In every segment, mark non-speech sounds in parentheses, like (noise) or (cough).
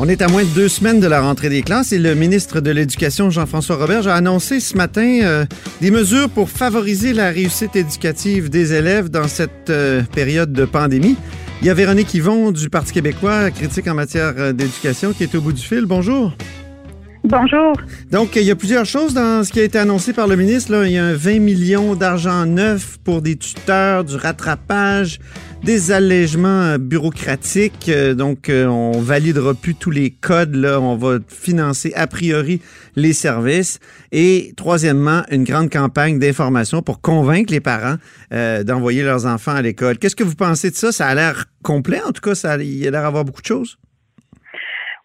On est à moins de deux semaines de la rentrée des classes et le ministre de l'Éducation, Jean-François Roberge, a annoncé ce matin euh, des mesures pour favoriser la réussite éducative des élèves dans cette euh, période de pandémie. Il y a Véronique Yvon du Parti québécois, critique en matière euh, d'éducation, qui est au bout du fil. Bonjour. Bonjour. Donc, il y a plusieurs choses dans ce qui a été annoncé par le ministre. Là. Il y a un 20 millions d'argent neuf pour des tuteurs, du rattrapage, des allègements euh, bureaucratiques. Euh, donc, euh, on validera plus tous les codes. Là. On va financer a priori les services. Et troisièmement, une grande campagne d'information pour convaincre les parents d'envoyer leurs enfants à l'école. Qu'est-ce que vous pensez de ça? Ça a l'air complet. En tout cas, ça, il a l'air d'avoir beaucoup de choses.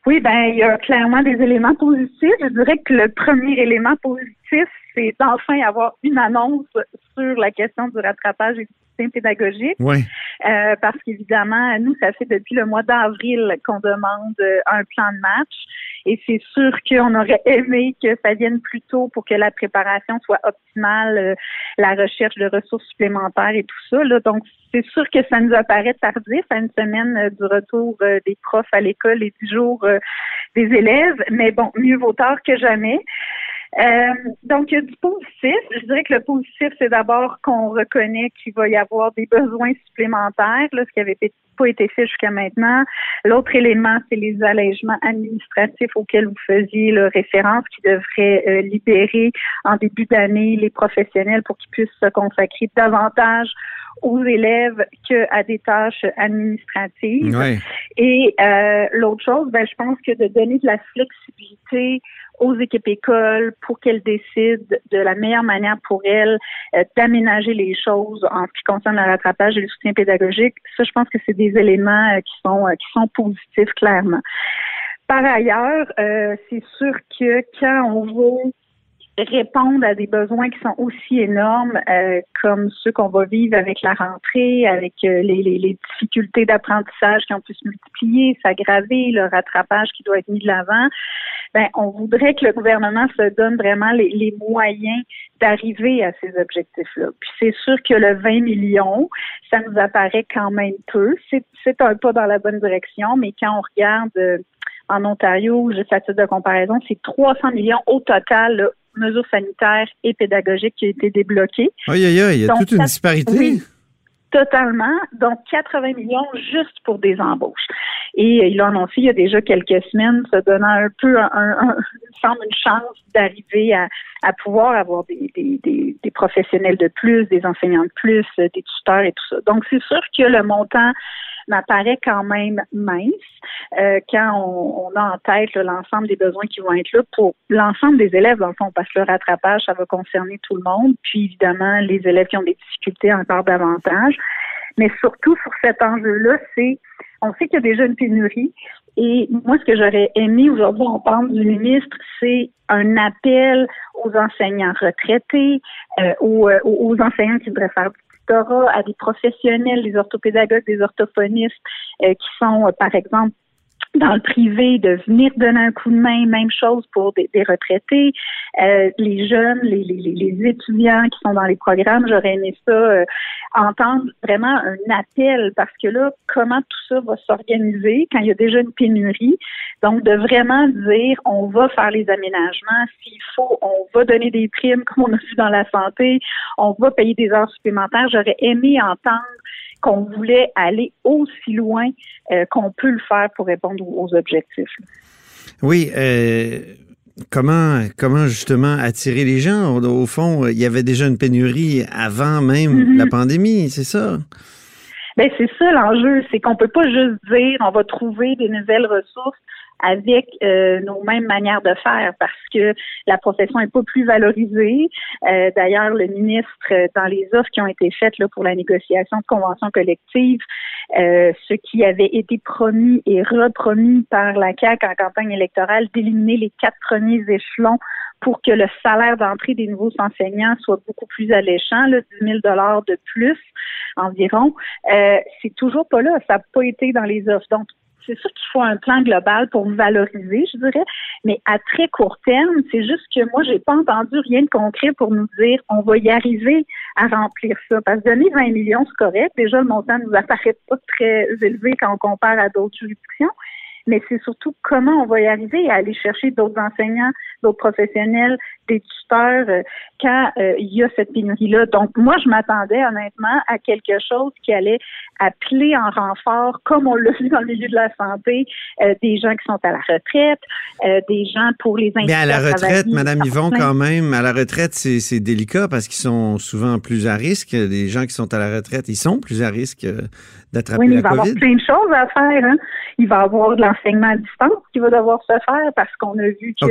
Oui, ben il y a clairement des éléments positifs. Je dirais que le premier élément positif, c'est d'enfin avoir une annonce sur la question du rattrapage et du soutien pédagogique. Oui. Euh, parce qu'évidemment, nous, ça fait depuis le mois d'avril qu'on demande euh, un plan de match. Et c'est sûr qu'on aurait (laughs) aimé que ça vienne plus tôt pour que la préparation soit optimale, euh, la recherche de ressources supplémentaires et tout ça. Là. Donc, c'est sûr que ça nous apparaît tardif à une semaine euh, du retour euh, des profs à l'école et du jour des élèves. Mais bon, mieux vaut tard que jamais. Euh, donc, il y a du positif. Je dirais que le positif, c'est d'abord qu'on reconnaît qu'il va y avoir des besoins supplémentaires, là, ce qui avait pas été fait jusqu'à maintenant. L'autre élément, c'est les allègements administratifs auxquels vous faisiez le référence, qui devraient euh, libérer en début d'année les professionnels pour qu'ils puissent se consacrer davantage aux élèves qu'à des tâches administratives. Et euh, l'autre chose, ben, je pense que de donner de la flexibilité aux équipes écoles pour qu'elles décident de la meilleure manière pour elles euh, d'aménager les choses en ce qui concerne le rattrapage et le soutien pédagogique. Ça, je pense que c'est des éléments euh, qui sont qui sont positifs clairement. Par ailleurs, c'est sûr que quand on veut répondre à des besoins qui sont aussi énormes euh, comme ceux qu'on va vivre avec la rentrée, avec euh, les, les, difficultés d'apprentissage qui ont pu se multiplier, s'aggraver, le rattrapage qui doit être mis de l'avant. Ben, on voudrait que le gouvernement se donne vraiment les, les moyens d'arriver à ces objectifs-là. Puis c'est sûr que le 20 millions, ça nous apparaît quand même peu. C'est un pas dans la bonne direction, mais quand on regarde euh, en Ontario, juste à titre de comparaison, c'est 300 millions au total mesures sanitaires et pédagogiques qui ont été débloquées. Aïe, aïe, aïe, il y a toute une disparité. Oui, totalement. Donc, 80 millions juste pour des embauches. Et il a annoncé il y a déjà quelques semaines, se donnant un peu un, un, une chance d'arriver à, pouvoir avoir des, des, professionnels de plus, des enseignants de plus, des tuteurs et tout ça. Donc, c'est sûr que le montant m'apparaît quand même mince euh, quand on, on, a en tête l'ensemble des besoins qui vont être là pour l'ensemble des élèves, dans le fond, parce que le rattrapage, ça va concerner tout le monde, puis évidemment les élèves qui ont des difficultés encore davantage. Mais surtout sur cet enjeu-là, c'est on sait qu'il y a déjà une pénurie. Et moi, ce que j'aurais aimé aujourd'hui, parle du ministre, c'est un appel aux enseignants retraités, euh, aux, euh, aux, enseignants qui devraient faire à des professionnels, des orthopédagogues, des orthophonistes euh, qui sont, euh, par exemple, dans le privé, de venir donner un coup de main, même chose pour des, retraités, euh, les jeunes, les, les, les, étudiants qui sont dans les programmes, j'aurais aimé ça, euh, entendre vraiment un appel, parce que là, comment tout ça va s'organiser quand il y a déjà une pénurie, donc de vraiment dire, on va faire les aménagements, s'il faut, on va donner des primes (laughs) comme on a vu dans la santé, on va payer des heures supplémentaires, j'aurais aimé entendre qu'on voulait aller aussi loin euh, qu'on peut le faire pour répondre aux, objectifs. Oui, euh, comment, comment justement attirer les gens? Au, fond, il y avait déjà une pénurie avant même Mhm. la pandémie, c'est ça? Ben c'est ça l'enjeu, c'est qu'on peut pas juste dire on va trouver des nouvelles ressources avec euh, nos mêmes manières de faire parce que la profession est pas plus valorisée. Euh, D'ailleurs, le ministre, euh, dans les offres qui ont été faites là, pour la négociation de conventions collectives, euh, ce qui avait été promis et repromis par la CAQ en campagne électorale d'éliminer les quatre premiers échelons pour que le salaire d'entrée des nouveaux enseignants soit beaucoup plus alléchant, là, 10 000 de plus environ. Euh, c'est toujours pas là. Ça n'a pas été dans les offres. Donc, c'est sûr qu'il faut un plan global pour valoriser, je dirais, mais à très court terme, c'est juste que moi, j'ai pas entendu rien de concret pour nous dire on va y arriver à remplir ça. Parce que donner 20 millions, c'est correct. Déjà, le montant nous apparaît pas très élevé quand on compare à d'autres juridictions. Mais c'est surtout comment on va y arriver à aller chercher d'autres enseignants, d'autres professionnels, des tuteurs euh, quand euh, il y a cette pénurie-là. Donc, moi, je m'attendais honnêtement à quelque chose qui allait appeler en renfort, comme on l'a vu dans le milieu de la santé, euh, des gens qui sont à la retraite, euh, des gens pour les Mais à la retraite, Madame temps Yvon, quand même, à la retraite, c'est c'est délicat parce qu'ils sont souvent plus à risque. Les gens qui sont à la retraite, ils sont plus à risque d'attraper Oui, mais il la va y avoir COVID. plein de choses à faire. Hein. Il va y avoir de l'enseignement à distance qui va devoir se faire parce qu'on a vu que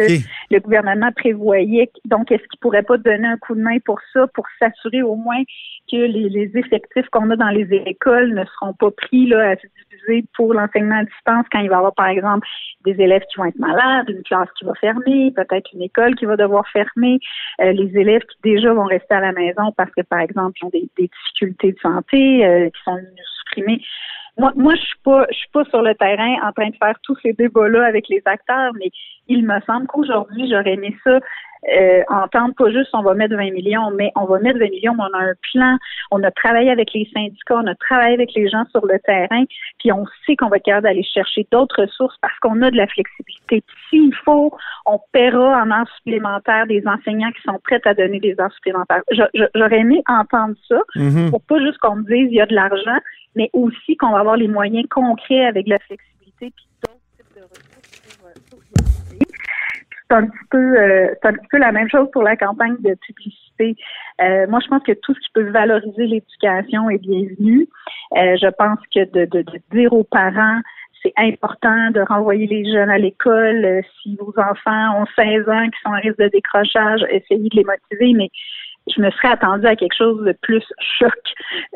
le gouvernement prévoyait. Donc, est-ce qu'il pourrait pas donner un coup de main pour ça, pour s'assurer au moins que les, les effectifs qu'on a dans les écoles ne seront pas pris là, à se diviser pour l'enseignement à distance quand il va y avoir, par exemple, des élèves qui vont être malades, une classe qui va fermer, peut-être une école qui va devoir fermer, euh, les élèves qui déjà vont rester à la maison parce que, par exemple, ils ont des, des difficultés de santé, euh, qui sont supprimés. Moi, moi, je suis pas, je suis pas sur le terrain en train de faire tous ces débats-là avec les acteurs, mais il me semble qu'aujourd'hui, j'aurais aimé ça euh, entendre pas juste on va mettre 20 millions, mais on va mettre 20 millions, mais on a un plan, on a travaillé avec les syndicats, on a travaillé avec les gens sur le terrain, puis on sait qu'on va être capable d'aller chercher d'autres ressources parce qu'on a de la flexibilité. S'il faut, on paiera en heures supplémentaires des enseignants qui sont prêts à donner des heures supplémentaires. J'aurais aimé entendre ça Mhm. pour pas juste qu'on me dise il y a de l'argent, mais aussi qu'on va avoir les moyens concrets avec la flexibilité puis d'autres types de ressources pour, euh, pour. C'est un petit peu euh, c'est un petit peu la même chose pour la campagne de publicité. Euh, moi, je pense que tout ce qui peut valoriser l'éducation est bienvenu. Euh, je pense que de, de, de dire aux parents c'est important de renvoyer les jeunes à l'école. Euh, si vos enfants ont 16 ans qui sont en risque de décrochage, essayez de les motiver, mais je me serais attendue à quelque chose de plus choc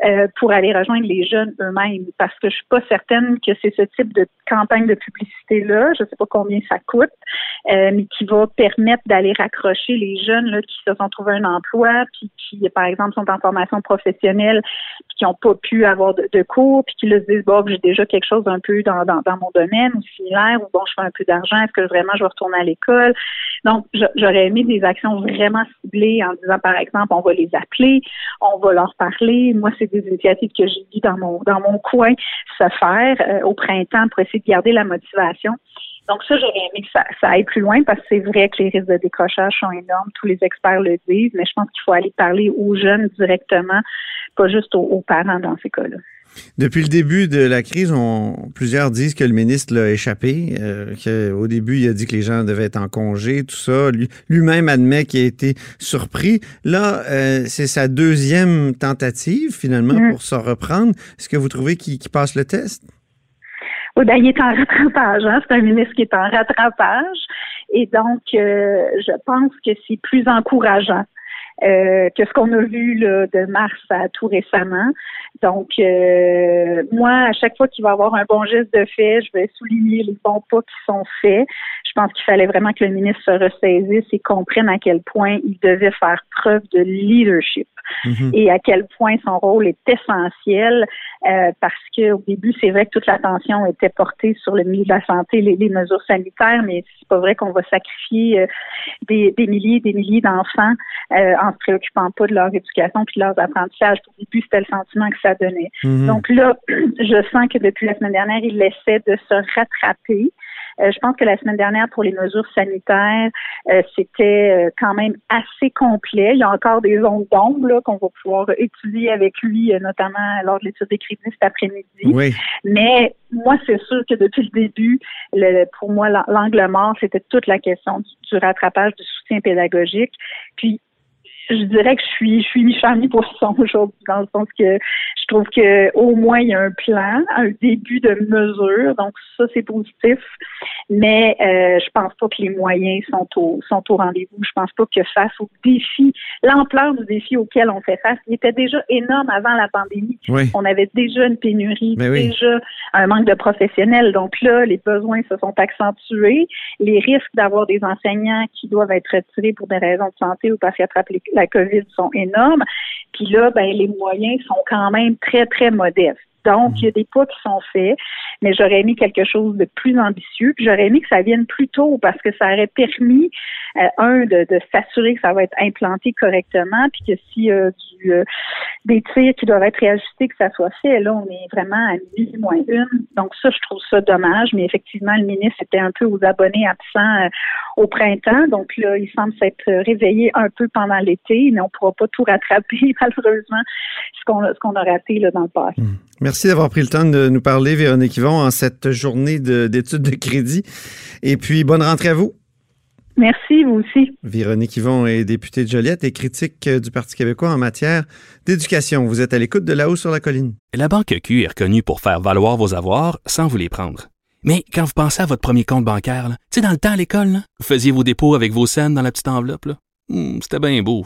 euh, pour aller rejoindre les jeunes eux-mêmes parce que je suis pas certaine que c'est ce type de campagne de publicité là, je sais pas combien ça coûte, euh, mais qui va permettre d'aller raccrocher les jeunes là qui se sont trouvés un emploi puis qui par exemple sont en formation professionnelle puis qui n'ont pas pu avoir de, cours puis qui là, se disent bon j'ai déjà quelque chose un peu dans, dans, dans mon domaine ou similaire ou bon je fais un peu d'argent est-ce que vraiment je vais retourner à l'école? Donc j'aurais aimé des actions vraiment ciblées en disant par exemple on va les appeler, on va leur parler. Moi, c'est des initiatives que j'ai vues dans mon dans mon coin se faire euh, au printemps pour essayer de garder la motivation. Donc ça, j'aurais aimé que ça, aille plus loin parce que c'est vrai que les risques de décrochage sont énormes. Tous les experts le disent, mais je pense qu'il faut aller parler aux jeunes directement, pas juste aux parents dans ces cas-là. Depuis le début de la crise, on, plusieurs disent que le ministre l'a échappé, euh, qu'au début, il a dit que les gens devaient être en congé, tout ça. Lui- Lui-même admet qu'il a été surpris. Là, euh, c'est sa deuxième tentative, finalement, Mm. pour se reprendre. Est-ce que vous trouvez qu'il passe le test? Oui, ben, il est en rattrapage. Hein? C'est un ministre qui est en rattrapage. Et donc, euh, je pense que c'est plus encourageant. Euh, que ce qu'on a vu là, de mars à tout récemment. Donc, euh, moi, à chaque fois qu'il va y avoir un bon geste de fait, je vais souligner les bons pas qui sont faits. Je pense qu'il fallait vraiment que le ministre se ressaisisse et comprenne à quel point il devait faire preuve de leadership Mhm. et à quel point son rôle est essentiel euh, parce que au début, c'est vrai que toute l'attention était portée sur le milieu de la santé, les, les mesures sanitaires, mais c'est pas vrai qu'on va sacrifier euh, des, des milliers et des milliers d'enfants euh, en se préoccupant pas de leur éducation puis de leurs apprentissages. Au début, c'était le sentiment que ça donnait. Mhm. Donc là, (clears throat) je sens que depuis la semaine dernière, il essaie de se rattraper. Euh, je pense que la semaine dernière, pour les mesures sanitaires, euh, c'était quand même assez complet. Il y a encore des zones d'ombre qu'on va pouvoir étudier avec lui, notamment lors de l'étude des crédits cet après-midi. Oui. Mais moi, c'est sûr que depuis le début, le, pour moi, l'angle mort, c'était toute la question du, du rattrapage du soutien pédagogique. Puis je dirais que je suis je suis mi-femme mi-poisson aujourd'hui dans le sens que je trouve que au moins il y a un plan, un début de mesure, donc ça c'est positif. Mais euh, je pense pas que les moyens sont au sont au rendez-vous. Je pense pas que face au défi, l'ampleur du défi auquel on fait face, il était déjà énorme avant la pandémie. On avait déjà une pénurie, déjà un manque de professionnels. Donc là, les besoins se sont accentués. Les risques d'avoir des enseignants qui doivent être retirés pour des raisons de santé ou parce qu'ils attrapent les la COVID sont énormes. Puis là, ben, les moyens sont quand même très, très modestes. Donc, il y a des pas qui sont faits, mais j'aurais aimé quelque chose de plus ambitieux. j'aurais aimé que ça vienne plus tôt parce que ça aurait permis, euh, un, de, s'assurer que ça va être implanté correctement, puis que si euh, du, euh, des tirs qui doivent être réajustés, que ça soit fait. Là, on est vraiment à mille moins une. Donc ça, je trouve ça dommage, mais effectivement, le ministre était un peu aux abonnés absents au printemps. Donc là, il semble s'être réveillé un peu pendant l'été, mais on ne pourra pas tout rattraper, (laughs) malheureusement, ce qu'on ce qu'on a raté là, dans le passé. Hmm. Merci d'avoir pris le temps de nous parler, Véronique Yvon, en cette journée d'études de, crédit. Et puis, bonne rentrée à vous. Merci, vous aussi. Véronique Yvon est députée de Joliette et critique du Parti québécois en matière d'éducation. Vous êtes à l'écoute de là-haut sur la colline. La Banque Q est reconnue pour faire valoir vos avoirs sans vous les prendre. Mais quand vous pensez à votre premier compte bancaire, tu sais, dans le temps à l'école, vous faisiez vos dépôts avec vos scènes dans la petite enveloppe. Hmm, c'était bien beau.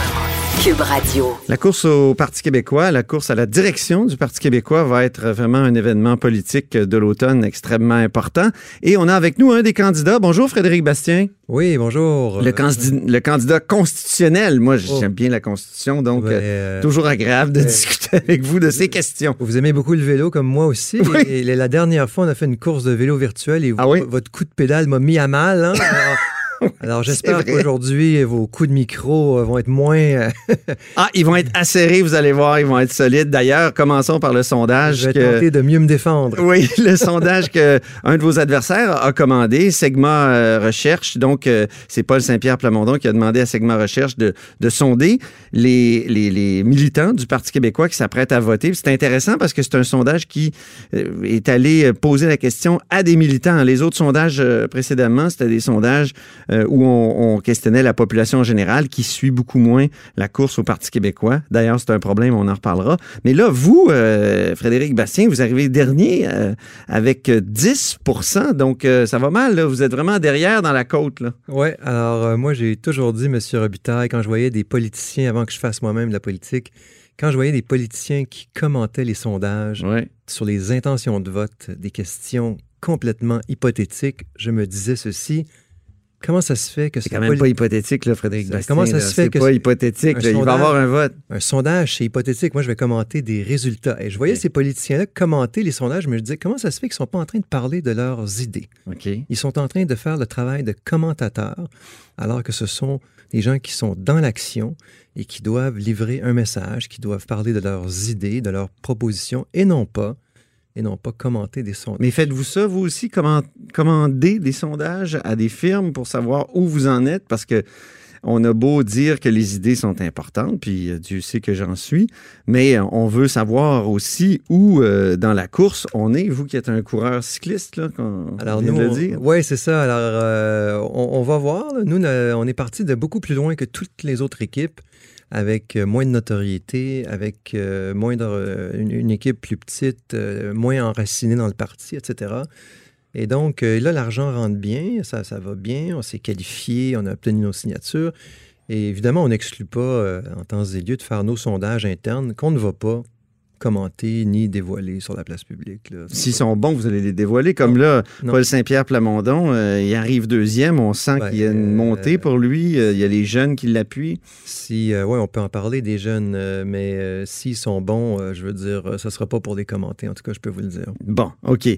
Cube Radio. La course au Parti québécois, la course à la direction du Parti québécois va être vraiment un événement politique de l'automne extrêmement important. Et on a avec nous un des candidats. Bonjour Frédéric Bastien. Oui, bonjour. Le, candidat, constitutionnel. Moi, oh. j'aime bien la Constitution, donc euh, euh, toujours agréable de discuter avec vous de ces questions. Vous aimez beaucoup le vélo, comme moi aussi. Oui. Et, la dernière fois, on a fait une course de vélo virtuel et ah votre coup de pédale m'a mis à mal. Hein? Alors, (laughs) j'espère qu'aujourd'hui, vos coups de micro euh, vont être moins. Euh, ah, ils vont être acérés, vous allez voir, ils vont être solides. D'ailleurs, commençons par le sondage. Je vais tenter de mieux me défendre. Oui, (laughs) le sondage que un de vos adversaires a commandé, Segma euh, Recherche. Donc, c'est Paul Saint-Pierre Plamondon qui a demandé à Segma Recherche de, de sonder les, les, les, militants du Parti québécois qui s'apprêtent à voter. C'est intéressant parce que c'est un sondage qui est allé poser la question à des militants. Les autres sondages précédemment, c'était des sondages euh, où on, questionnait la population générale qui suit beaucoup moins la course au Parti québécois. D'ailleurs, c'est un problème, on en reparlera. Mais là, vous, euh, Frédéric Bastien, vous arrivez dernier euh, avec 10% donc ça va mal. Vous êtes vraiment derrière dans la côte. Oui, alors moi, j'ai toujours dit, M. Robitaille, quand je voyais des politiciens, avant que je fasse moi-même de la politique, quand je voyais des politiciens qui commentaient les sondages sur les intentions de vote, des questions complètement hypothétiques, je me disais ceci, Comment ça se fait que c'est quand même pas hypothétique, là, Frédéric Bastien, Comment ça se fait que c'est pas hypothétique? il va y avoir un vote. Un sondage, c'est hypothétique. Moi, je vais commenter des résultats. Et je voyais ces politiciens-là commenter les sondages, mais je me disais, comment ça se fait qu'ils sont pas en train de parler de leurs idées? Ils sont en train de faire le travail de commentateurs, alors que ce sont des gens qui sont dans l'action et qui doivent livrer un message, qui doivent parler de leurs idées, de leurs propositions, et non pas et non pas commenter des sondages. Mais faites-vous ça, vous aussi, commander des sondages à des firmes pour savoir où vous en êtes? Parce que on a beau dire que les idées sont importantes, puis euh, Dieu sait que j'en suis, mais euh, on veut savoir aussi où euh, dans la course on est. Vous qui êtes un coureur cycliste, là, Alors nous, oui, c'est ça. Alors on, va voir. Nous, on est parti de beaucoup plus loin que toutes les autres équipes avec euh, moins de notoriété, avec euh, moins euh, une, équipe plus petite, moins enracinée dans le parti, etc. Et donc, là, l'argent rentre bien, ça, ça va bien, on s'est qualifié, on a obtenu nos signatures. Et évidemment, on n'exclut pas, en temps et lieu, de faire nos sondages internes qu'on ne va pas commenter ni dévoiler sur la place publique. S'ils sont bons, vous allez les dévoiler. Comme là, Paul Saint-Pierre Plamondon, euh, il arrive deuxième. On sent ben, qu'il y a une montée pour lui. Euh, il y a les jeunes qui l'appuient. Si, oui, on peut en parler des jeunes, mais s'ils sont bons, je veux dire, ce ne sera pas pour les commenter. En tout cas, je peux vous le dire. Bon, OK.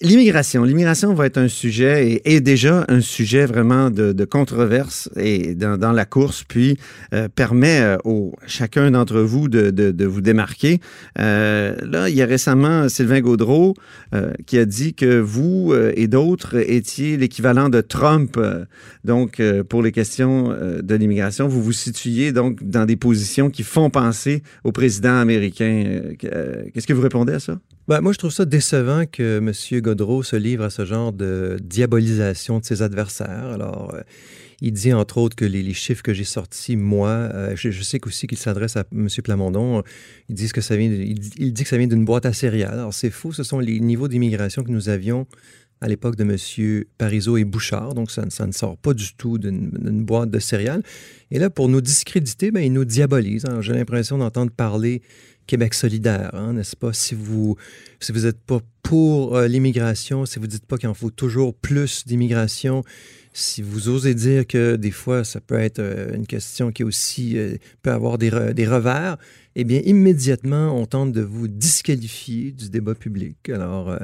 l'immigration. L'immigration va être un sujet et, déjà un sujet vraiment de, controverse et dans, la course, puis permet au chacun d'entre vous de, de vous démarquer euh, là, il y a récemment Sylvain Gaudreau euh, qui a dit que vous euh, et d'autres étiez l'équivalent de Trump. donc, pour les questions de l'immigration, vous vous situiez donc dans des positions qui font penser au président américain. Qu'est-ce que vous répondez à ça? Ben, moi, je trouve ça décevant que M. Gaudreau se livre à ce genre de diabolisation de ses adversaires. Alors, il dit entre autres que les, chiffres que j'ai sortis, moi, euh, je, sais aussi qu'il s'adresse à M. Plamondon, il dit que ça vient, que ça vient d'une boîte à céréales. Alors c'est faux, ce sont les niveaux d'immigration que nous avions à l'époque de M. Parizeau et Bouchard, donc ça, ne sort pas du tout d'une boîte de céréales. Et là, pour nous discréditer, ben, il nous diabolise. J'ai l'impression d'entendre parler Québec solidaire, hein, n'est-ce pas? Si vous si vous n'êtes pas pour euh, l'immigration, si vous ne dites pas qu'il en faut toujours plus d'immigration, si vous osez dire que des fois, ça peut être euh, une question qui aussi euh, peut avoir des, des, revers, eh bien, immédiatement, on tente de vous disqualifier du débat public. Alors, euh,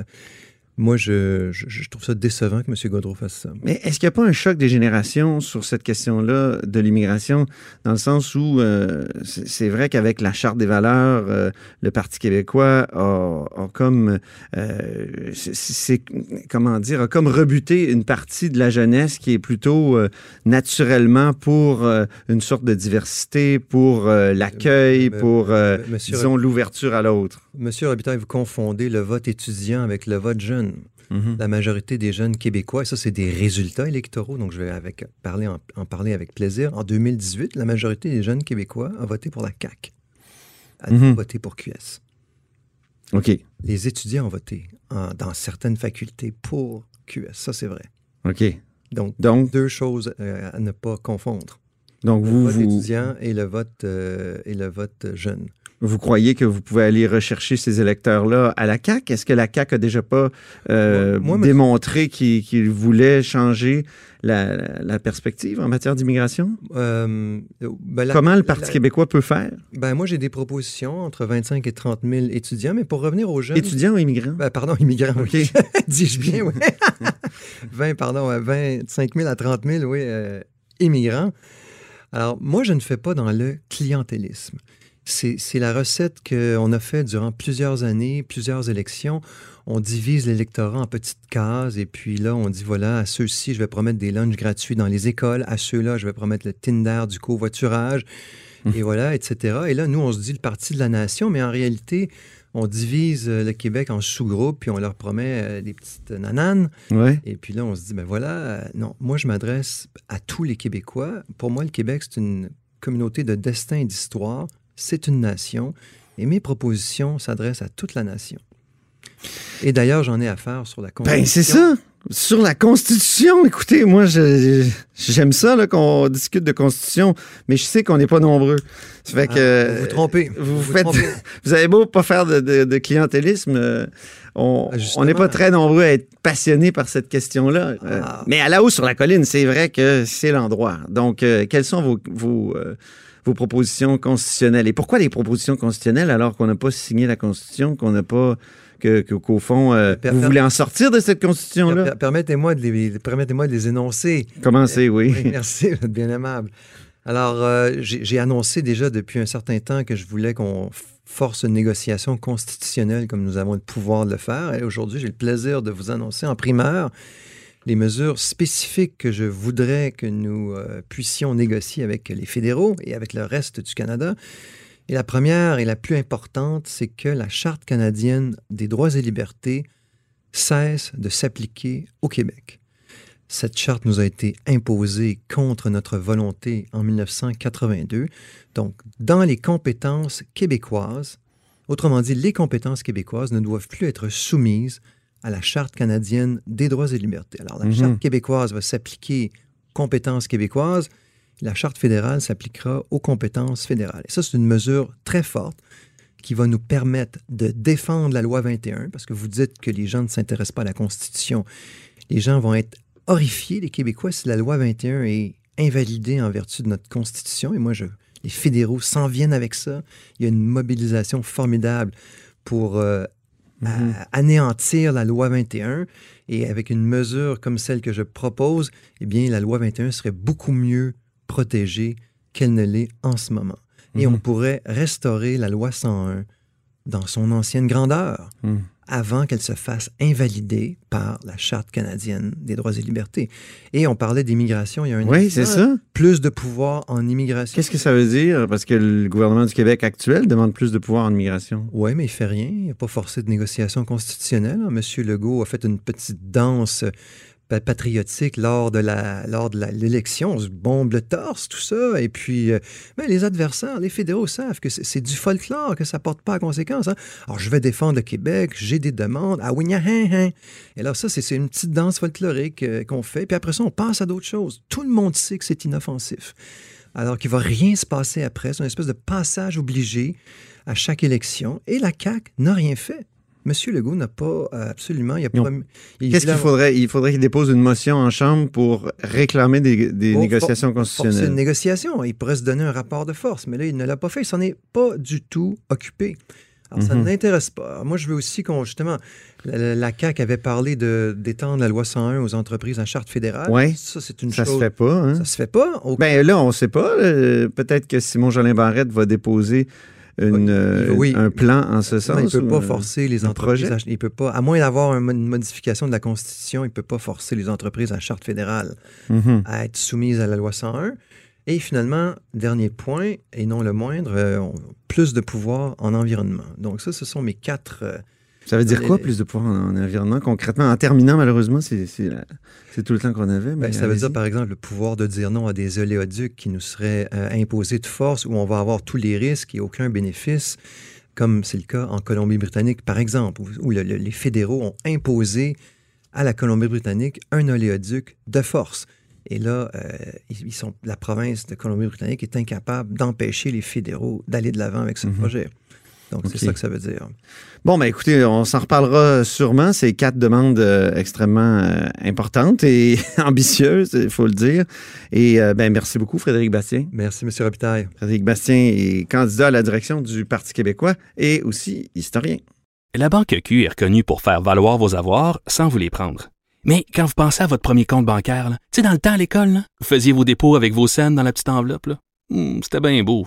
moi, je, trouve ça décevant que M. Godreau fasse ça. Mais est-ce qu'il n'y a pas un choc des générations sur cette question-là de l'immigration, dans le sens où euh, c'est vrai qu'avec la Charte des valeurs, euh, le Parti québécois a, comme, euh, c'est comment dire, a comme rebuté une partie de la jeunesse qui est plutôt naturellement pour une sorte de diversité, pour l'accueil, pour, disons, l'ouverture à l'autre. Monsieur Robitaille, vous confondez le vote étudiant avec le vote jeune. Mhm. La majorité des jeunes québécois, et ça, c'est des résultats électoraux, donc je vais avec, parler en, parler avec plaisir. En 2018, la majorité des jeunes québécois a voté pour la CAQ, a mhm. voté pour QS. OK. Les étudiants ont voté dans certaines facultés pour QS, ça, c'est vrai. OK. Donc, donc deux choses euh, à ne pas confondre. Donc, le vous, vote étudiant et le vote, euh, et le vote jeune. Vous croyez que vous pouvez aller rechercher ces électeurs-là à la CAQ? Est-ce que la CAQ a déjà pas euh, démontré qu'il voulait changer la, perspective en matière d'immigration? Euh, ben Comment le Parti québécois peut faire? Ben moi, j'ai des propositions entre 25 et 30 000 étudiants, mais pour revenir aux jeunes... Étudiants ou immigrants? Ben, pardon, immigrants, OK. (laughs) Dis-je bien, oui. (laughs) 20, pardon, 25 000 à 30 000, oui, euh, immigrants. Alors, moi, je ne fais pas dans le clientélisme. C'est la recette qu'on a faite durant plusieurs années, plusieurs élections. On divise l'électorat en petites cases et puis là, on dit voilà, à ceux-ci, je vais promettre des lunchs gratuits dans les écoles, à ceux-là, je vais promettre le Tinder du covoiturage, mmh. et voilà, etc. Et là, nous, on se dit le parti de la nation, mais en réalité, on divise euh, le Québec en sous-groupes, puis on leur promet euh, des petites nananes. Et puis là, on se dit, ben voilà, euh, non, moi, je m'adresse à tous les Québécois. Pour moi, le Québec, c'est une communauté de destin et d'histoire c'est une nation et mes propositions s'adressent à toute la nation. Et d'ailleurs, j'en ai affaire sur la Constitution. Ben, c'est ça! Sur la Constitution, écoutez, moi, j'aime ça qu'on discute de Constitution, mais je sais qu'on n'est pas nombreux. Ça fait ah, que, vous vous trompez. Vous, faites, (laughs) vous avez beau pas faire de, clientélisme, euh, on ah, n'est pas très nombreux à être passionnés par cette question-là. Euh, ah. mais à la haut sur la colline, c'est vrai que c'est l'endroit. Donc, euh, quels sont vos, vos vos propositions constitutionnelles. Et pourquoi les propositions constitutionnelles alors qu'on n'a pas signé la Constitution, qu'on n'a pas que, qu'au fond, euh, vous voulez en sortir de cette constitution-là? Permettez-moi de, les, permettez-moi de les énoncer. Commencez, oui. merci, vous êtes bien aimable. Alors, euh, j'ai, annoncé déjà depuis un certain temps que je voulais qu'on force une négociation constitutionnelle comme nous avons le pouvoir de le faire. Et aujourd'hui, j'ai le plaisir de vous annoncer en primeur les mesures spécifiques que je voudrais que nous euh, puissions négocier avec les fédéraux et avec le reste du Canada. Et la première et la plus importante, c'est que la Charte canadienne des droits et libertés cesse de s'appliquer au Québec. Cette charte nous a été imposée contre notre volonté en 1982. Donc, dans les compétences québécoises, autrement dit, les compétences québécoises ne doivent plus être soumises à la Charte canadienne des droits et libertés. Alors, la mhm. Charte québécoise va s'appliquer aux compétences québécoises, la Charte fédérale s'appliquera aux compétences fédérales. Et ça, c'est une mesure très forte qui va nous permettre de défendre la loi 21, parce que vous dites que les gens ne s'intéressent pas à la Constitution. Les gens vont être horrifiés, les Québécois, si la loi 21 est invalidée en vertu de notre Constitution. Et moi, je, les fédéraux s'en viennent avec ça. Il y a une mobilisation formidable pour euh, Mhm. anéantir la loi 21. Et avec une mesure comme celle que je propose, eh bien, la loi 21 serait beaucoup mieux protégée qu'elle ne l'est en ce moment. Et Mhm. on pourrait restaurer la loi 101 dans son ancienne grandeur Mhm. Avant qu'elle se fasse invalider par la Charte canadienne des droits et libertés. Et on parlait d'immigration il y a un Oui, c'est ça. Plus de pouvoir en immigration. Qu'est-ce que ça veut dire? Parce que le gouvernement du Québec actuel demande plus de pouvoir en immigration. Oui, mais il fait rien. Il n'a pas forcé de négociation constitutionnelle. Monsieur Legault a fait une petite danse patriotique lors de la lors de l'élection. On se bombe le torse, tout ça. Et puis, euh, ben, les adversaires, les fédéraux savent que c'est du folklore, que ça porte pas à conséquence. hein. Alors, je vais défendre le Québec, j'ai des demandes. Ah oui, hein. Et alors, ça, c'est c'est une petite danse folklorique euh, qu'on fait. Puis après ça, on passe à d'autres choses. Tout le monde sait que c'est inoffensif. Alors qu'il va rien se passer après. C'est une espèce de passage obligé à chaque élection. Et la CAQ n'a rien fait. Monsieur Legault n'a pas euh, absolument. Il a pas, Qu'est-ce qu'il faudrait? Il faudrait qu'il dépose une motion en Chambre pour réclamer des, négociations for- constitutionnelles? une négociation. Il pourrait se donner un rapport de force, mais là, il ne l'a pas fait. Il s'en est pas du tout occupé. Alors, ça Mhm. ne l'intéresse pas. Alors, moi, je veux aussi qu'on, justement, la, la- CAQ avait parlé de, d'étendre la loi 101 aux entreprises en charte fédérale. Ouais. Ça, c'est une Ça chose. se fait pas, hein? Ça se fait pas. Au- Ben là, on sait pas. Peut-être que Simon Jolin Barrette va déposer une, Oui, euh, un plan en ce sens. Non, il ne peut ou pas un- forcer les entreprises. À, il peut pas, à moins d'avoir un- une modification de la Constitution, il ne peut pas forcer les entreprises à charte fédérale Mhm. à être soumises à la loi 101. Et finalement, dernier point, et non le moindre, euh, plus de pouvoir en environnement. Donc ça, ce sont mes quatre... Ça veut dire quoi, plus de pouvoir en, en environnement, concrètement? En terminant, malheureusement, c'est tout le temps qu'on avait. ben, ça veut dire, par exemple, le pouvoir de dire non à des oléoducs qui nous seraient euh, imposés de force, où on va avoir tous les risques et aucun bénéfice, comme c'est le cas en Colombie-Britannique, par exemple, où, où le- le- les fédéraux ont imposé à la Colombie-Britannique un oléoduc de force. Et là, euh, ils, sont, la province de Colombie-Britannique est incapable d'empêcher les fédéraux d'aller de l'avant avec ce Mhm. projet. Donc, c'est ça que ça veut dire. Bon, ben écoutez, on s'en reparlera sûrement. C'est quatre demandes euh, extrêmement euh, importantes et (laughs) ambitieuses, il faut le dire. Et euh, ben merci beaucoup, Frédéric Bastien. Merci, M. Robitaille. Frédéric Bastien est candidat à la direction du Parti québécois et aussi historien. La Banque Q est reconnue pour faire valoir vos avoirs sans vous les prendre. Mais quand vous pensez à votre premier compte bancaire, tu sais, dans le temps à l'école, là, vous faisiez vos dépôts avec vos scènes dans la petite enveloppe. Hmm, C'était bien beau.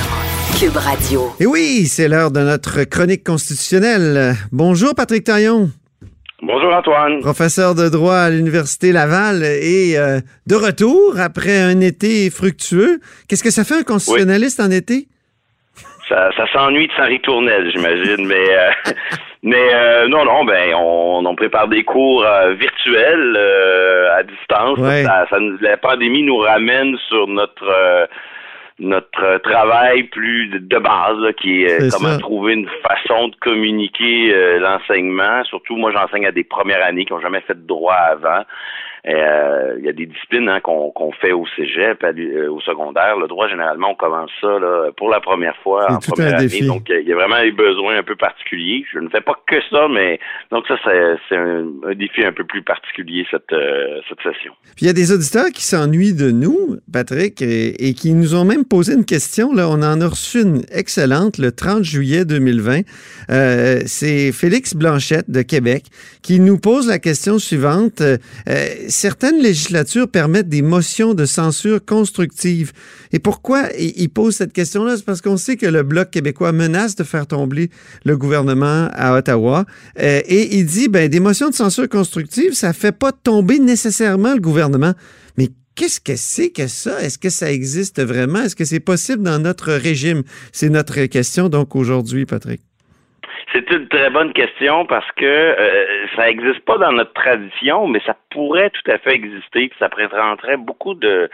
Cube Radio. Et oui, c'est l'heure de notre chronique constitutionnelle. Bonjour, Patrick Taillon, Bonjour Antoine. professeur de droit à l'Université Laval et euh, de retour après un été fructueux. Qu'est-ce que ça fait un constitutionnaliste en été? Ça, ça s'ennuie de Saint Tournelle, j'imagine, mais euh, (laughs) mais euh, non, non, ben on, on prépare des cours euh, virtuels euh, à distance. Ouais. Ça, ça nous- la pandémie nous ramène sur notre euh, notre travail plus de, base, là, qui est, euh, comment ça. trouver une façon de communiquer euh, l'enseignement. Surtout, moi, j'enseigne à des premières années qui n'ont jamais fait de droit avant. Euh, Il y a des disciplines hein, qu'on fait au cégep, à euh, au secondaire. Le droit, généralement, on commence ça là, pour la première fois en première année. défi. Donc, il y a vraiment des besoins un peu particuliers. Je ne fais pas que ça, mais donc ça, c'est un, un défi un peu plus particulier cette, euh, cette session. Puis il y a des auditeurs qui s'ennuient de nous, Patrick, et, et qui nous ont même posé une question. Là, on en a reçu une excellente le 30 juillet 2020. Euh, c'est Félix Blanchette de Québec qui nous pose la question suivante. Certaines législatures permettent des motions de censure constructive. Et pourquoi il, pose cette question-là? C'est parce qu'on sait que le Bloc québécois menace de faire tomber le gouvernement à Ottawa. Euh, et il dit, ben, des motions de censure constructive, ça fait pas tomber nécessairement le gouvernement. Mais qu'est-ce que c'est que ça? Est-ce que ça existe vraiment? Est-ce que c'est possible dans notre régime? C'est notre question, donc, aujourd'hui, Patrick. C'est une très bonne question parce que euh, ça n'existe pas dans notre tradition, mais ça pourrait tout à fait exister. Puis ça présenterait beaucoup de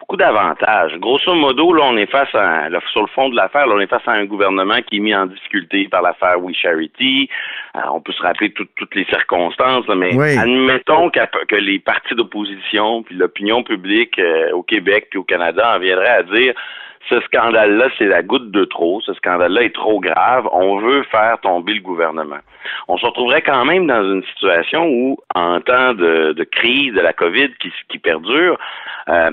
beaucoup d'avantages. Grosso modo, là, on est face à, sur le fond de l'affaire, on est face à un gouvernement qui est mis en difficulté par l'affaire We Charity. On peut se rappeler toutes les circonstances, mais admettons que les partis d'opposition puis l'opinion publique euh, au Québec puis au Canada en viendraient à dire ce scandale-là, c'est la goutte de trop. Ce scandale-là est trop grave. On veut faire tomber le gouvernement. On se retrouverait quand même dans une situation où, en temps de, crise de la COVID qui, qui perdure, euh,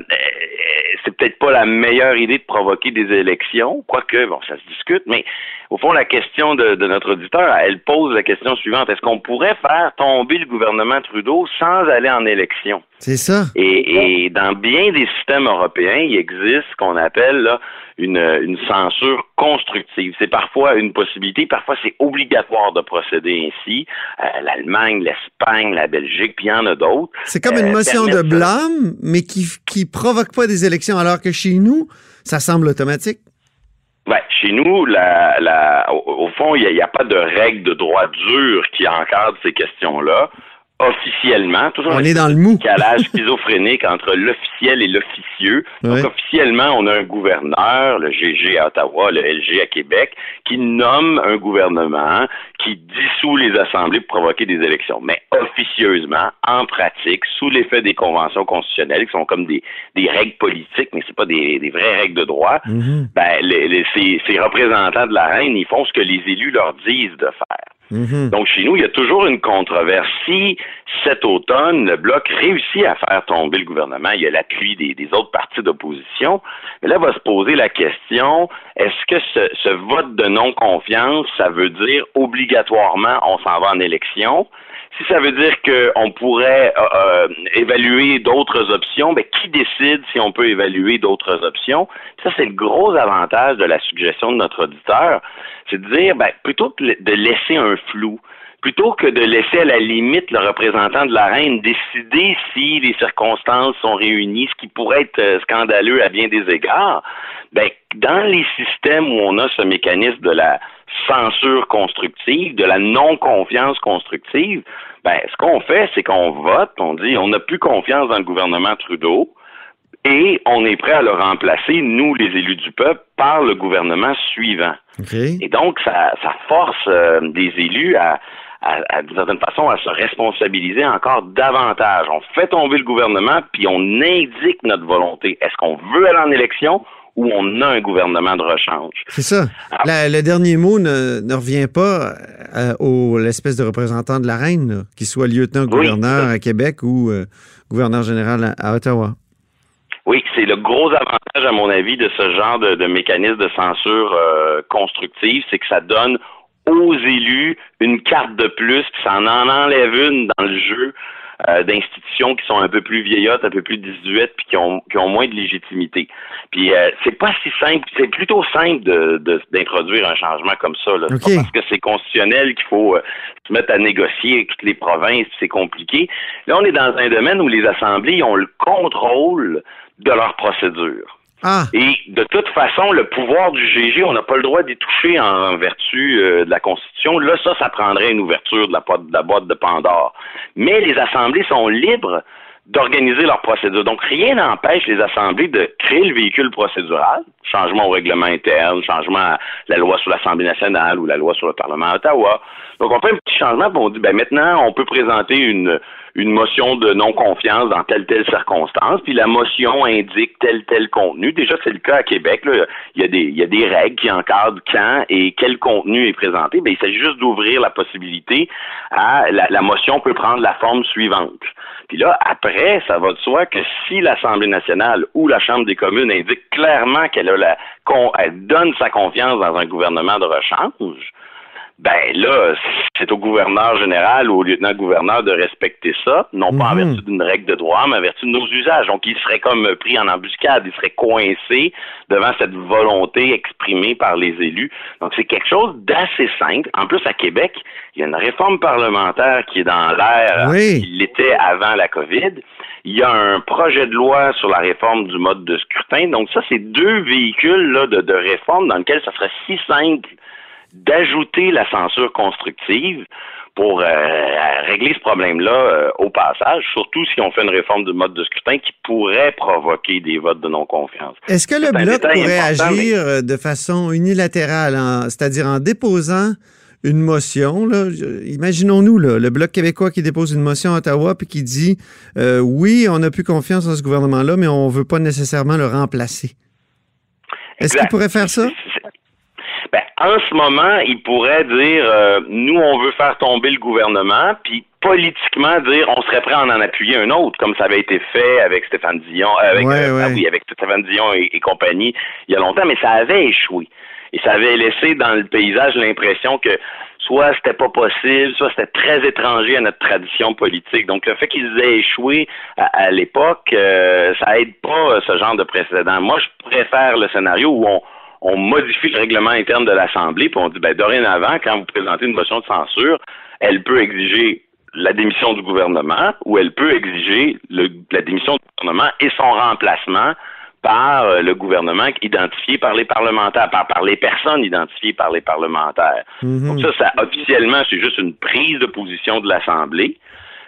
c'est peut-être pas la meilleure idée de provoquer des élections, quoique, bon, ça se discute, mais au fond, la question de, notre auditeur, elle pose la question suivante. Est-ce qu'on pourrait faire tomber le gouvernement Trudeau sans aller en élection? C'est ça. Et, dans bien des systèmes européens, il existe ce qu'on appelle là, une, censure constructive. C'est parfois une possibilité, parfois c'est obligatoire de procéder ainsi. Euh, L'Allemagne, l'Espagne, la Belgique, puis il y en a d'autres. C'est comme une euh, motion de blâme, mais qui qui provoque pas des élections, alors que chez nous, ça semble automatique. Ben, chez nous, la, la, au, fond, il n'y a, a, pas de règle de droit dur qui encadre ces questions-là officiellement, toujours on est dans le mou. calage (laughs) schizophrénique entre l'officiel et l'officieux. Donc officiellement, on a un gouverneur, le GG à Ottawa, le LG à Québec, qui nomme un gouvernement qui dissout les assemblées pour provoquer des élections. Mais officieusement, en pratique, sous l'effet des conventions constitutionnelles, qui sont comme des, des règles politiques, mais c'est pas des, des, vraies règles de droit, mm-hmm. ben, les, ces, ces représentants de la reine, ils font ce que les élus leur disent de faire. Mhm. Donc, chez nous, il y a toujours une controverse. Si cet automne, le Bloc réussit à faire tomber le gouvernement, il y a l'appui des, autres partis d'opposition, mais là va se poser la question, est-ce que ce, ce vote de non-confiance, ça veut dire obligatoirement on s'en va en élection? Si ça veut dire qu'on pourrait euh, euh, évaluer d'autres options, ben, qui décide si on peut évaluer d'autres options? Ça, c'est le gros avantage de la suggestion de notre auditeur, c'est de dire, ben, plutôt que de laisser un flou, plutôt que de laisser à la limite le représentant de la reine décider si les circonstances sont réunies, ce qui pourrait être euh, scandaleux à bien des égards, ben, dans les systèmes où on a ce mécanisme de la censure constructive, de la non-confiance constructive, ben, ce qu'on fait, c'est qu'on vote, on dit on n'a plus confiance dans le gouvernement Trudeau et on est prêt à le remplacer, nous, les élus du peuple, par le gouvernement suivant. Et donc, ça, force euh, des élus à, à, d'une certaine façon, à se responsabiliser encore davantage. On fait tomber le gouvernement, puis on indique notre volonté. Est-ce qu'on veut aller en élection? Où on a un gouvernement de rechange. C'est ça. Ah. le dernier mot ne, ne revient pas euh, au l'espèce de représentant de la reine, qu'il soit lieutenant-gouverneur à Québec ou euh, gouverneur général à, Ottawa. Oui, c'est le gros avantage, à mon avis, de ce genre de, mécanisme de censure euh, constructive, c'est que ça donne aux élus une carte de plus, puis ça en enlève une dans le jeu euh, d'institutions qui sont un peu plus vieillottes, un peu plus désuètes, puis qui ont, qui ont moins de légitimité. Puis euh, c'est pas si simple, c'est plutôt simple de, d'introduire un changement comme ça. Là. parce que c'est constitutionnel qu'il faut euh, se mettre à négocier avec toutes les provinces, c'est compliqué. Là, on est dans un domaine où les assemblées ont le contrôle de leur procédure. Ah. Et de toute façon, le pouvoir du GG, on n'a pas le droit d'y toucher en vertu euh, de la Constitution. Là, ça, ça prendrait une ouverture de la, de la boîte de Pandore. Mais les assemblées sont libres d'organiser leur procédure. Donc, rien n'empêche les assemblées de créer le véhicule procédural, changement au règlement interne, changement à la loi sur l'Assemblée nationale ou la loi sur le Parlement à. Donc, on fait un petit changement, on dit, ben maintenant, on peut présenter une, une motion de non-confiance dans telle telle circonstance, puis la motion indique tel tel contenu. Déjà, c'est le cas à Québec. Là. Il, y a des, il y a des règles qui encadrent quand et quel contenu est présenté. Ben, il s'agit juste d'ouvrir la possibilité à la, la motion peut prendre la forme suivante. Puis là, après, ça va de soi que si l'Assemblée nationale ou la Chambre des communes indique clairement qu'elle a la, elle donne sa confiance dans un gouvernement de rechange, ben là, c'est au gouverneur général ou au lieutenant-gouverneur de respecter ça, non pas en mhm. vertu d'une règle de droit, mais en vertu de nos usages. Donc, il serait comme pris en embuscade, il serait coincé devant cette volonté exprimée par les élus. Donc, c'est quelque chose d'assez simple. En plus, à Québec, il y a une réforme parlementaire qui est dans l'air, oui. qui l'était avant la COVID. Il y a un projet de loi sur la réforme du mode de scrutin. Donc, ça, c'est deux véhicules là, de, de réforme dans lesquels ça serait si simple d'ajouter la censure constructive pour euh, régler ce problème-là euh, au passage, surtout si on fait une réforme du mode de scrutin qui pourrait provoquer des votes de non-confiance. Est-ce que le Bloc pourrait agir euh, de façon unilatérale, c'est-à-dire en déposant une motion, imaginons-nous le Bloc québécois qui dépose une motion à Ottawa puis qui dit oui, on n'a plus confiance dans ce gouvernement-là, mais on ne veut pas nécessairement le remplacer. Est-ce qu'il pourrait faire ça? En ce moment, il pourrait dire euh, nous, on veut faire tomber le gouvernement, puis politiquement dire on serait prêt à en, appuyer un autre, comme ça avait été fait avec Stéphane Dion, euh, avec, euh, ah oui, avec Stéphane Dion et, compagnie il y a longtemps, mais ça avait échoué. Et ça avait laissé dans le paysage l'impression que soit c'était pas possible, soit c'était très étranger à notre tradition politique. Donc le fait qu'ils aient échoué à, l'époque, ça aide pas ce genre de précédent. Moi, je préfère le scénario où on on modifie le règlement interne de l'Assemblée, puis on dit, ben, dorénavant, quand vous présentez une motion de censure, elle peut exiger la démission du gouvernement ou elle peut exiger la démission du gouvernement et son remplacement par euh, le gouvernement identifié par les parlementaires, par, par les personnes identifiées par les parlementaires. Mm-hmm. Donc ça, ça, officiellement, c'est juste une prise de position de l'Assemblée.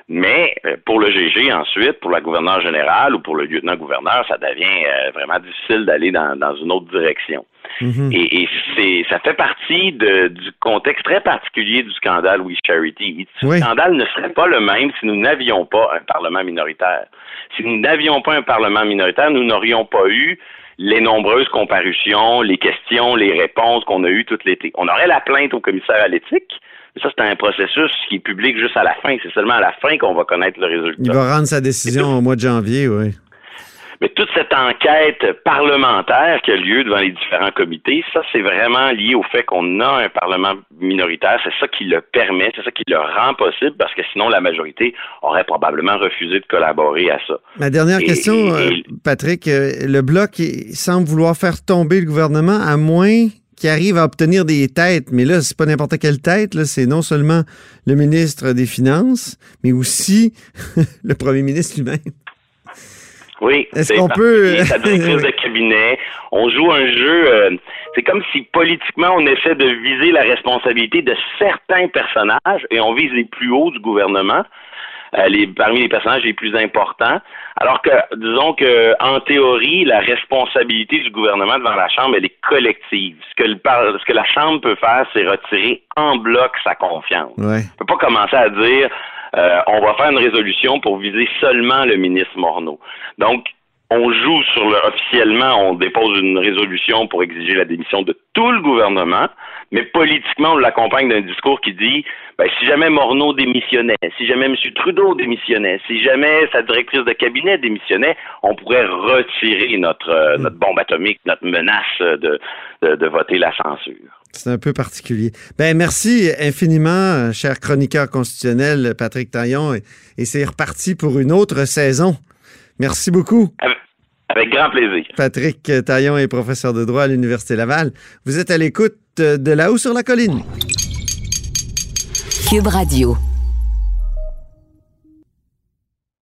Mais euh, pour le GG ensuite, pour la gouverneure générale ou pour le lieutenant-gouverneur, ça devient euh, vraiment difficile d'aller dans, dans, une autre direction. Mhm. Et, et c'est, ça fait partie de, du contexte très particulier du scandale We Charity. Ce scandale ne serait pas le même si nous n'avions pas un Parlement minoritaire. Si nous n'avions pas un Parlement minoritaire, nous n'aurions pas eu les nombreuses comparutions, les questions, les réponses qu'on a eues tout l'été. On aurait la plainte au commissaire à l'éthique, ça, c'est un processus qui est public juste à la fin. C'est seulement à la fin qu'on va connaître le résultat. Il va rendre sa décision au mois de janvier, oui. Mais toute cette enquête parlementaire qui a lieu devant les différents comités, ça, c'est vraiment lié au fait qu'on a un Parlement minoritaire. C'est ça qui le permet, c'est ça qui le rend possible, parce que sinon, la majorité aurait probablement refusé de collaborer à ça. Ma dernière question, euh, Patrick, euh, le Bloc semble vouloir faire tomber le gouvernement à moins qui arrive à obtenir des têtes, mais là, c'est pas n'importe quelle tête, là, c'est non seulement le ministre des Finances, mais aussi (laughs) le premier ministre lui-même. Oui. Est-ce qu'on peut. Directrice de cabinet. On joue un jeu. Euh, c'est comme si politiquement on essaie de viser la responsabilité de certains personnages et on vise les plus hauts du gouvernement. Euh, les, parmi les personnages les plus importants. Alors que, disons que, en théorie, la responsabilité du gouvernement devant la Chambre, elle est collective. Ce que, le, ce que la Chambre peut faire, c'est retirer en bloc sa confiance. Ouais. On peut pas commencer à dire, euh, on va faire une résolution pour viser seulement le ministre Morneau. Donc, on joue sur le officiellement, on dépose une résolution pour exiger la démission de tout le gouvernement, mais politiquement, on l'accompagne d'un discours qui dit ben, si jamais Morneau démissionnait, si jamais M. Trudeau démissionnait, si jamais sa directrice de cabinet démissionnait, on pourrait retirer notre, euh, notre bombe atomique, notre menace de, de, voter la censure. C'est un peu particulier. Ben merci infiniment, cher chroniqueur constitutionnel Patrick Taillon, et c'est reparti pour une autre saison. Merci beaucoup. Avec, grand plaisir. Patrick Taillon est professeur de droit à l'Université Laval. Vous êtes à l'écoute de là-haut sur la colline. Cube Radio.